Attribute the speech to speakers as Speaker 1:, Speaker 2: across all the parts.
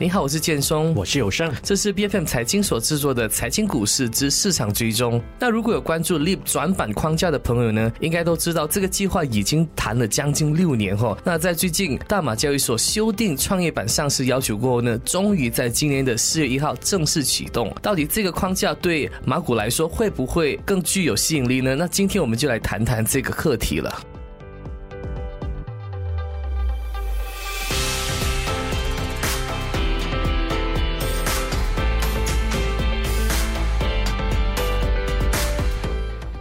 Speaker 1: 你好，我是建松，
Speaker 2: 我是有胜，
Speaker 1: 这是 B F M 财经所制作的财经股市之市场追踪。那如果有关注 Leap 转板框架的朋友呢，应该都知道这个计划已经谈了将近六年哈。那在最近大马交易所修订创业板上市要求过后呢，终于在今年的四月一号正式启动。到底这个框架对马股来说会不会更具有吸引力呢？那今天我们就来谈谈这个课题了。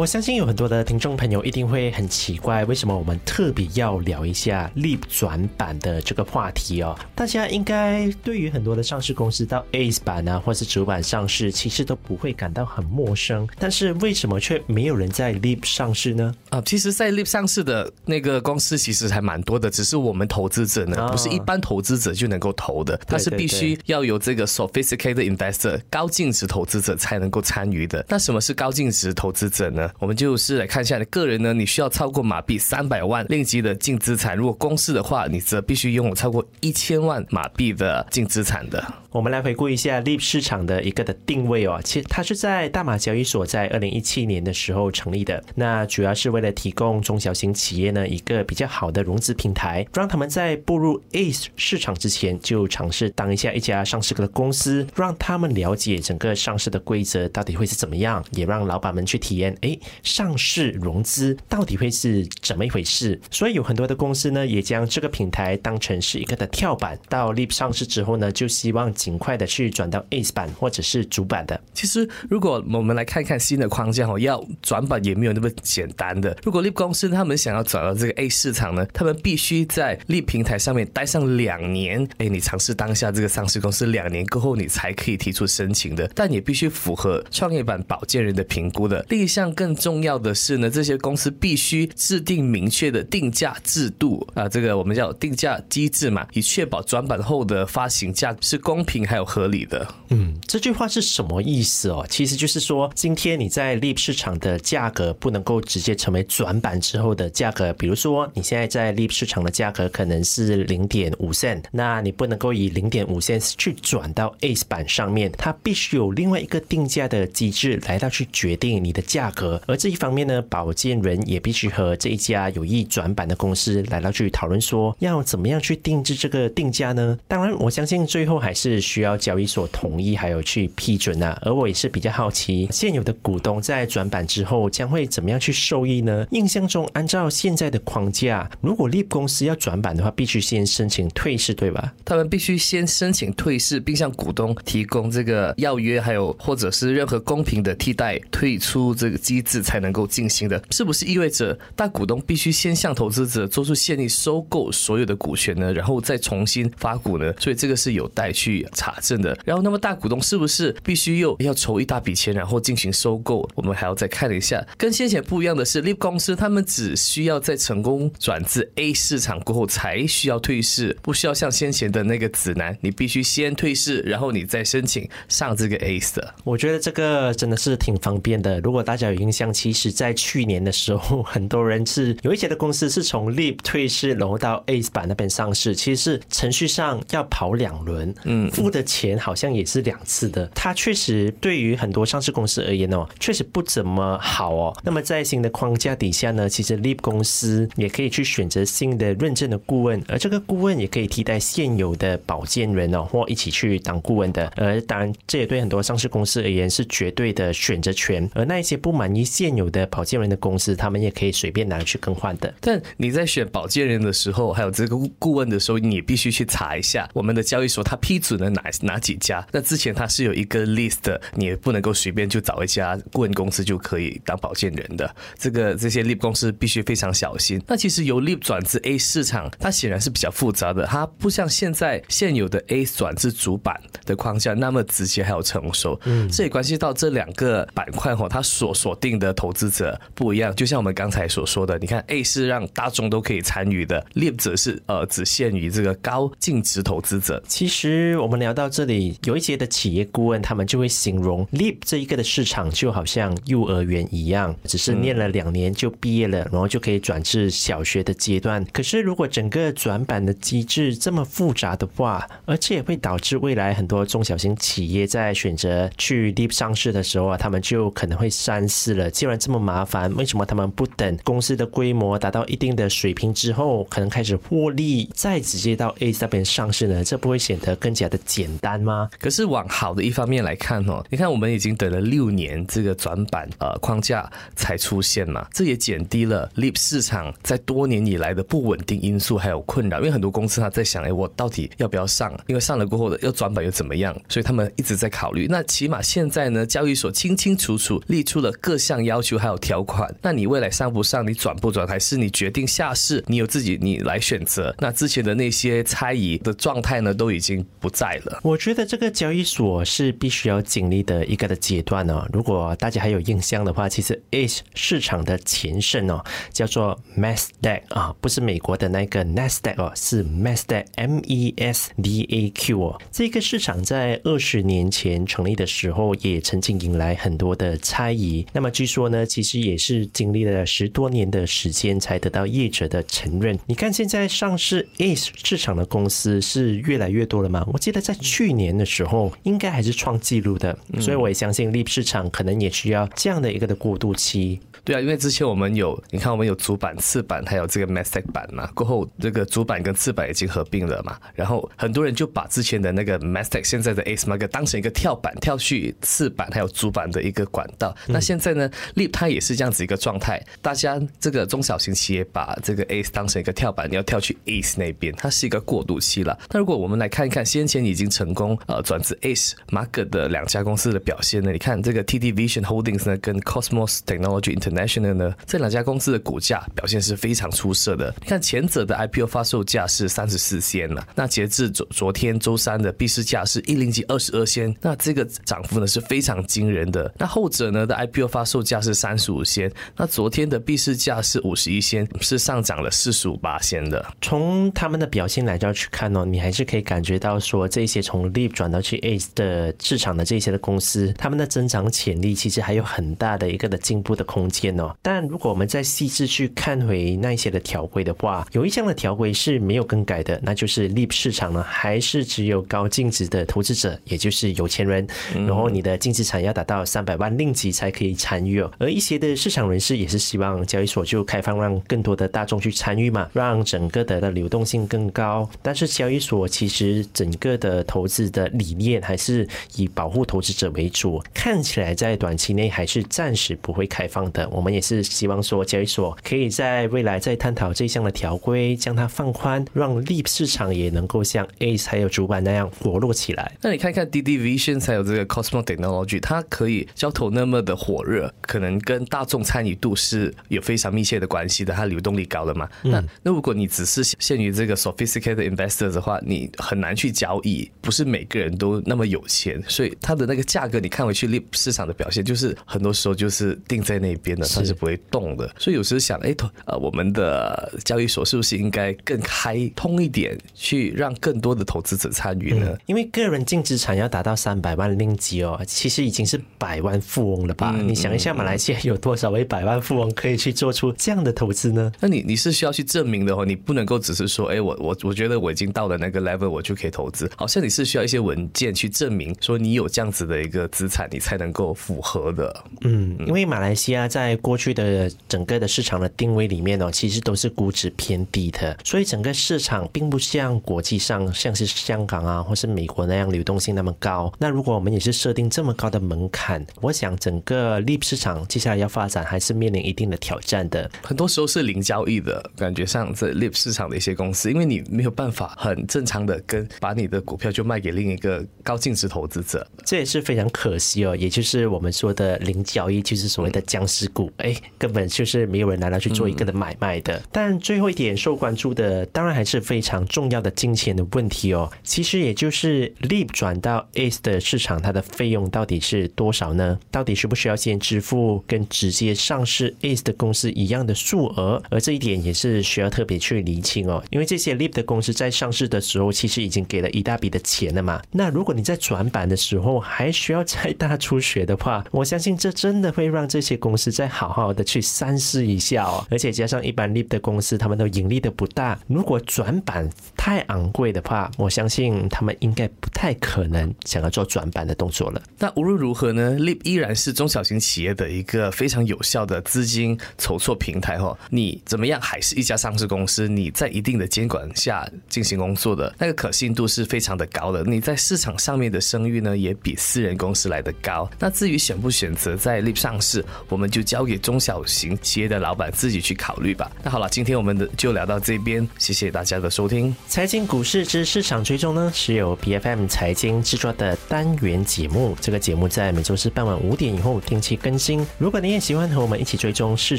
Speaker 2: 我相信有很多的听众朋友一定会很奇怪，为什么我们特别要聊一下 Leap 转板的这个话题哦？大家应该对于很多的上市公司到 A 版啊，或是主板上市，其实都不会感到很陌生。但是为什么却没有人在 Leap 上市呢？
Speaker 1: 啊，其实，在 Leap 上市的那个公司其实还蛮多的，只是我们投资者呢，不是一般投资者就能够投的，它是必须要有这个 sophisticated investor 高净值投资者才能够参与的。那什么是高净值投资者呢？我们就是来看一下，你个人呢，你需要超过马币三百万令吉的净资产；如果公司的话，你则必须拥有超过一千万马币的净资产的。
Speaker 2: 我们来回顾一下 Leap 市场的一个的定位哦，其实它是在大马交易所，在二零一七年的时候成立的。那主要是为了提供中小型企业呢一个比较好的融资平台，让他们在步入 A 市场之前就尝试当一下一家上市的公司，让他们了解整个上市的规则到底会是怎么样，也让老板们去体验，哎，上市融资到底会是怎么一回事。所以有很多的公司呢，也将这个平台当成是一个的跳板。到 Leap 上市之后呢，就希望尽快的去转到 ACE 版或者是主板的。
Speaker 1: 其实，如果我们来看看新的框架哦，要转板也没有那么简单的。如果 Leap 公司他们想要转到这个 A 市场呢，他们必须在 Leap 平台上面待上两年。哎，你尝试当下这个上市公司两年过后，你才可以提出申请的。但也必须符合创业板保荐人的评估的。另一项更重要的是呢，这些公司必须制定明确的定价制度啊，这个我们叫定价机制嘛，以确保转板后的发行价是公平还有。合理的，
Speaker 2: 嗯，这句话是什么意思哦？其实就是说，今天你在 Leap 市场的价格不能够直接成为转板之后的价格。比如说，你现在在 Leap 市场的价格可能是零点五 c 那你不能够以零点五 c 去转到 A 板上面，它必须有另外一个定价的机制来到去决定你的价格。而这一方面呢，保荐人也必须和这一家有意转板的公司来到去讨论，说要怎么样去定制这个定价呢？当然，我相信最后还是需要。交易所同意还有去批准呐，而我也是比较好奇，现有的股东在转板之后将会怎么样去受益呢？印象中，按照现在的框架，如果 Leap 公司要转板的话，必须先申请退市，对吧？
Speaker 1: 他们必须先申请退市，并向股东提供这个要约，还有或者是任何公平的替代退出这个机制才能够进行的。是不是意味着大股东必须先向投资者做出现役收购所有的股权呢？然后再重新发股呢？所以这个是有待去查证。的，然后那么大股东是不是必须又要筹一大笔钱，然后进行收购？我们还要再看一下。跟先前不一样的是，Leap 公司他们只需要在成功转至 A 市场过后才需要退市，不需要像先前的那个指南，你必须先退市，然后你再申请上这个 A 的。
Speaker 2: 我觉得这个真的是挺方便的。如果大家有印象，其实在去年的时候，很多人是有一些的公司是从 Leap 退市，然后到 A 版那边上市，其实是程序上要跑两轮，嗯，付的钱。钱好像也是两次的，它确实对于很多上市公司而言哦，确实不怎么好哦。那么在新的框架底下呢，其实 Leap 公司也可以去选择新的认证的顾问，而这个顾问也可以替代现有的保荐人哦，或一起去当顾问的。而当然，这也对很多上市公司而言是绝对的选择权。而那一些不满意现有的保荐人的公司，他们也可以随便拿去更换的。
Speaker 1: 但你在选保荐人的时候，还有这个顾问的时候，你必须去查一下我们的交易所，他批准了哪哪几家？那之前它是有一个 list，你也不能够随便就找一家顾问公司就可以当保荐人的。这个这些 Leap 公司必须非常小心。那其实由 Leap 转至 A 市场，它显然是比较复杂的，它不像现在现有的 A 转至主板的框架那么直接还有成熟。嗯，这也关系到这两个板块哈，它所锁定定的投资者不一样。就像我们刚才所说的，你看 A 是让大众都可以参与的，Leap 则是呃只限于这个高净值投资者。
Speaker 2: 其实我们聊到这里，有一些的企业顾问他们就会形容 Leap 这一个的市场就好像幼儿园一样，只是念了两年就毕业了，然后就可以转至小学的阶段。可是如果整个转板的机制这么复杂的话，而且也会导致未来很多中小型企业在选择去 Leap 上市的时候啊，他们就可能会三思了。既然这么麻烦，为什么他们不等公司的规模达到一定的水平之后，可能开始获利，再直接到 A 那边上市呢？这不会显得更加的简单吗？
Speaker 1: 可是往好的一方面来看哦，你看我们已经等了六年，这个转板呃框架才出现嘛，这也减低了 Leap 市场在多年以来的不稳定因素还有困扰。因为很多公司他在想，哎，我到底要不要上？因为上了过后的要转板又怎么样？所以他们一直在考虑。那起码现在呢，交易所清清楚楚列出了各项要求还有条款。那你未来上不上？你转不转？还是你决定下市？你有自己你来选择。那之前的那些猜疑的状态呢，都已经不在了。
Speaker 2: 我觉得这个交易所是必须要经历的一个的阶段哦。如果大家还有印象的话，其实 A 市场的前身哦，叫做 Nasdaq 啊，不是美国的那个 Nasdaq 哦，是 Nasdaq M E S D A Q 哦。这个市场在二十年前成立的时候，也曾经引来很多的猜疑。那么据说呢，其实也是经历了十多年的时间，才得到业者的承认。你看现在上市 A 市场的公司是越来越多了吗？我记得在去年的时候，应该还是创纪录的。所以我也相信 Leap 市场可能也需要这样的一个的过渡期。
Speaker 1: 对啊，因为之前我们有，你看我们有主板、次板，还有这个 m a s t e c 版嘛。过后这个主板跟次板已经合并了嘛，然后很多人就把之前的那个 m a s t e c 现在的 Ace Market 当成一个跳板，跳去次板还有主板的一个管道。那现在呢，Leap 它也是这样子一个状态，大家这个中小型企业把这个 Ace 当成一个跳板，你要跳去 Ace 那边，它是一个过渡期了。那如果我们来看一看先前已经成功呃转至 Ace Market 的两家公司的表现呢？你看这个 TD Vision Holdings 呢跟 Cosmos Technology national 呢？这两家公司的股价表现是非常出色的。你看前者的 IPO 发售价是三十四仙了，那截至昨昨天周三的闭市价是一零级二十二仙，那这个涨幅呢是非常惊人的。那后者呢的 IPO 发售价是三十五仙，那昨天的闭市价是五十一仙，是上涨了四十五八仙的。
Speaker 2: 从他们的表现来这去看哦，你还是可以感觉到说这些从 l e p 转到去 A 的市场的这些的公司，他们的增长潜力其实还有很大的一个的进步的空间哦。但如果我们再细致去看回那一些的条规的话，有一项的条规是没有更改的，那就是 Leap 市场呢，还是只有高净值的投资者，也就是有钱人，然后你的净资产要达到三百万令吉才可以参与哦。而一些的市场人士也是希望交易所就开放，让更多的大众去参与嘛，让整个的的流动性更高。但是交易所其实整个的投资的理念还是以保护投资者为主，看起来在短期内还是暂时不会开放的。我们也是希望说交易所可以在未来再探讨这项的条规，将它放宽，让 Leap 市场也能够像 Ace 还有主板那样活络起来。
Speaker 1: 那你看看 DD Vision 还有这个 Cosmo Technology，它可以交投那么的火热，可能跟大众参与度是有非常密切的关系的，它流动力高了嘛？那那如果你只是限于这个 sophisticated investors 的话，你很难去交易，不是每个人都那么有钱，所以它的那个价格，你看回去 Leap 市场的表现，就是很多时候就是定在那边的，它是不会动的。所以有时想，哎，呃，我们的交易所是不是应该更开通一点，去让更多的投资者参与呢？
Speaker 2: 因为个人净资产要达到三百万令吉哦，其实已经是百万富翁了吧？你想一下，马来西亚有多少位百万富翁可以去做出这样的投资呢？
Speaker 1: 那你你是需要去证明的哦，你不能够只是说，哎，我我我觉得我已经到了那个 level，我就可以投资。好像你是需要一些文件去证明，说你有这样子的一个资产，你才能够符合的。
Speaker 2: 嗯，因为马来西亚在过去的整个的市场的定位里面哦，其实都是估值偏低的，所以整个市场并不像国际上像是香港啊或是美国那样流动性那么高。那如果我们也是设定这么高的门槛，我想整个 Leap 市场接下来要发展还是面临一定的挑战的。
Speaker 1: 很多时候是零交易的感觉，上这 Leap 市场的一些公司，因为你没有办法很正常的跟把你的股票就卖给另一个高净值投资者，
Speaker 2: 这也是非常可惜哦。也就是我们说的零交易，就是所谓的僵尸股，哎，根本就是没有人拿来去做一个的买卖的。但最后一点受关注的，当然还是非常重要的金钱的问题哦。其实也就是 Leap 转到 Ace 的市场，它的费用到底是多少呢？到底需不需要先支支付跟直接上市 ACE 的公司一样的数额，而这一点也是需要特别去厘清哦。因为这些 LIP 的公司在上市的时候，其实已经给了一大笔的钱了嘛。那如果你在转板的时候还需要再大出血的话，我相信这真的会让这些公司再好好的去三思一下哦。而且加上一般 LIP 的公司，他们都盈利的不大，如果转板太昂贵的话，我相信他们应该不太可能想要做转板的动作了。
Speaker 1: 那无论如何呢，LIP 依然是中小型企业的一个非常有效的资金筹措平台哦。你怎么样还是一家上市公司？你在一定的监管下进行工作的那个可信度是非常的高的。你在市场上面的声誉呢，也比私人公司来的高。那至于选不选择在 LIP 上市，我们就叫交给中小型企业的老板自己去考虑吧。那好了，今天我们的就聊到这边，谢谢大家的收听。
Speaker 2: 财经股市之市场追踪呢，是由 B F M 财经制作的单元节目。这个节目在每周四傍晚五点以后定期更新。如果你也喜欢和我们一起追踪市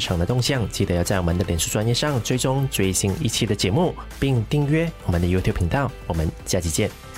Speaker 2: 场的动向，记得要在我们的脸书专业上追踪最新一期的节目，并订阅我们的 YouTube 频道。我们下期见。